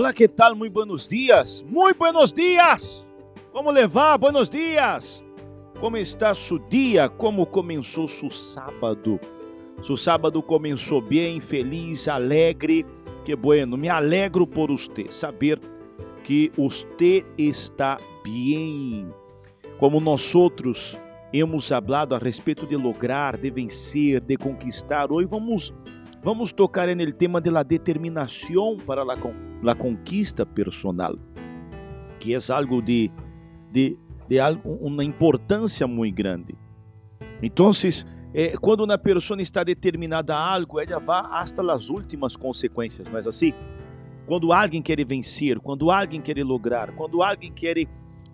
Olá, que tal? Muito buenos dias. Muito buenos dias. Como levar? Buenos dias. Como está seu dia? Como começou seu sábado? Seu sábado começou bem, feliz, alegre. Que bueno. Me alegro por você. Saber que você está bem. Como nós outros hemos falado a respeito de lograr, de vencer, de conquistar. Hoje vamos vamos tocar no tema de la para la, la conquista personal, que é algo de, de, de algo, uma importância muito grande. Então, eh, quando uma pessoa está determinada a algo, ela vai hasta as últimas consequências, não é assim? Quando alguém quer vencer, quando alguém quer lograr, quando alguém quer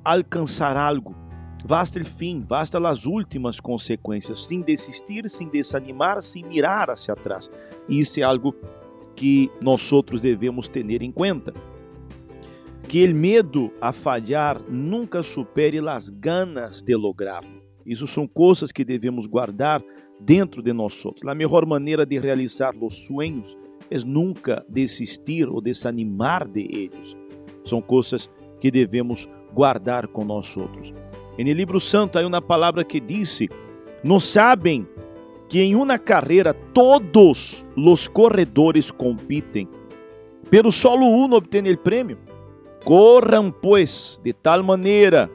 alcançar algo, Basta o fim, basta as últimas consequências, sem desistir, sem desanimar, sem mirar hacia atrás. Isso é algo que nós outros devemos ter em conta. Que o medo a falhar nunca supere as ganas de lograrlo. Isso são coisas que devemos guardar dentro de nós outros. A melhor maneira de realizar os sonhos é nunca desistir ou desanimar de eles. São coisas que devemos guardar com nós outros. E no livro santo há uma palavra que disse: Não sabem que em uma carreira todos os corredores competem, pero solo uno obtém o prêmio. Corram, pois, de tal maneira,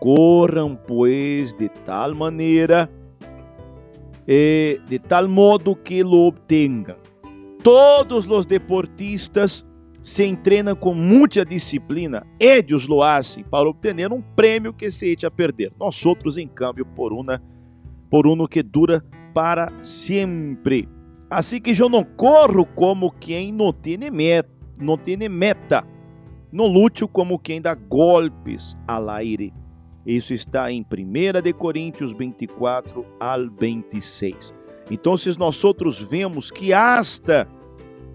corram, pois, de tal maneira, eh, de tal modo que lo obtenham. Todos os deportistas se entrena com muita disciplina, lo hacen para obter um prêmio que se echa a perder. Nós outros, em câmbio, por uma por uno que dura para sempre. Assim que eu não corro como quem não tem meta, não tem meta. Não lute como quem dá golpes al aire. Isso está em 1 de Coríntios 24 al 26. Então, se nós outros vemos que hasta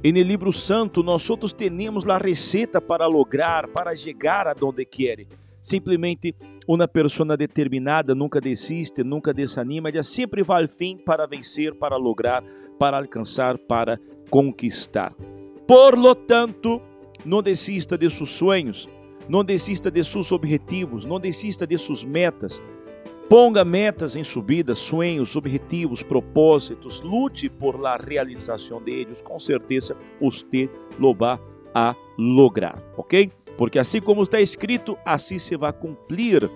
e no livro santo, nós outros temos a receita para lograr, para chegar a donde quer. Simplesmente uma pessoa determinada nunca desiste, nunca desanima, ela sempre vai ao fim para vencer, para lograr, para alcançar, para conquistar. Por lo tanto, não desista de seus sonhos, não desista de seus objetivos, não desista de suas metas, Ponga metas em subida, sonhos, objetivos, propósitos, lute por la realização deles, com certeza você lo a lograr, ok? Porque assim como está escrito, assim se vai cumprir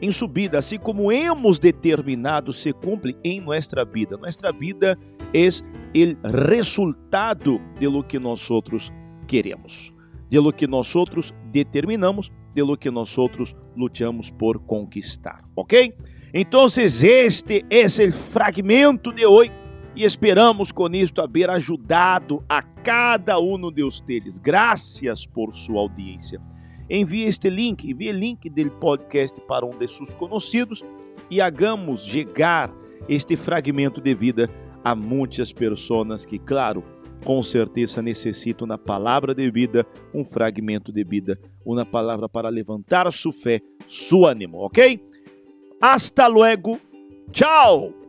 em subida, assim como hemos determinado, se cumpre em nossa vida. Nossa vida é o resultado de lo que nós outros queremos, de lo que nós outros determinamos de que nós outros lutamos por conquistar, ok? Então, este é o fragmento de hoje e esperamos com isto haver ajudado a cada um de vocês. Graças por sua audiência. Envie este link, envie o link do podcast para um de seus conhecidos e hagamos chegar este fragmento de vida a muitas pessoas que, claro, com certeza necessito na palavra de vida, um fragmento de vida, uma palavra para levantar sua fé, seu ânimo, ok? Hasta luego, tchau!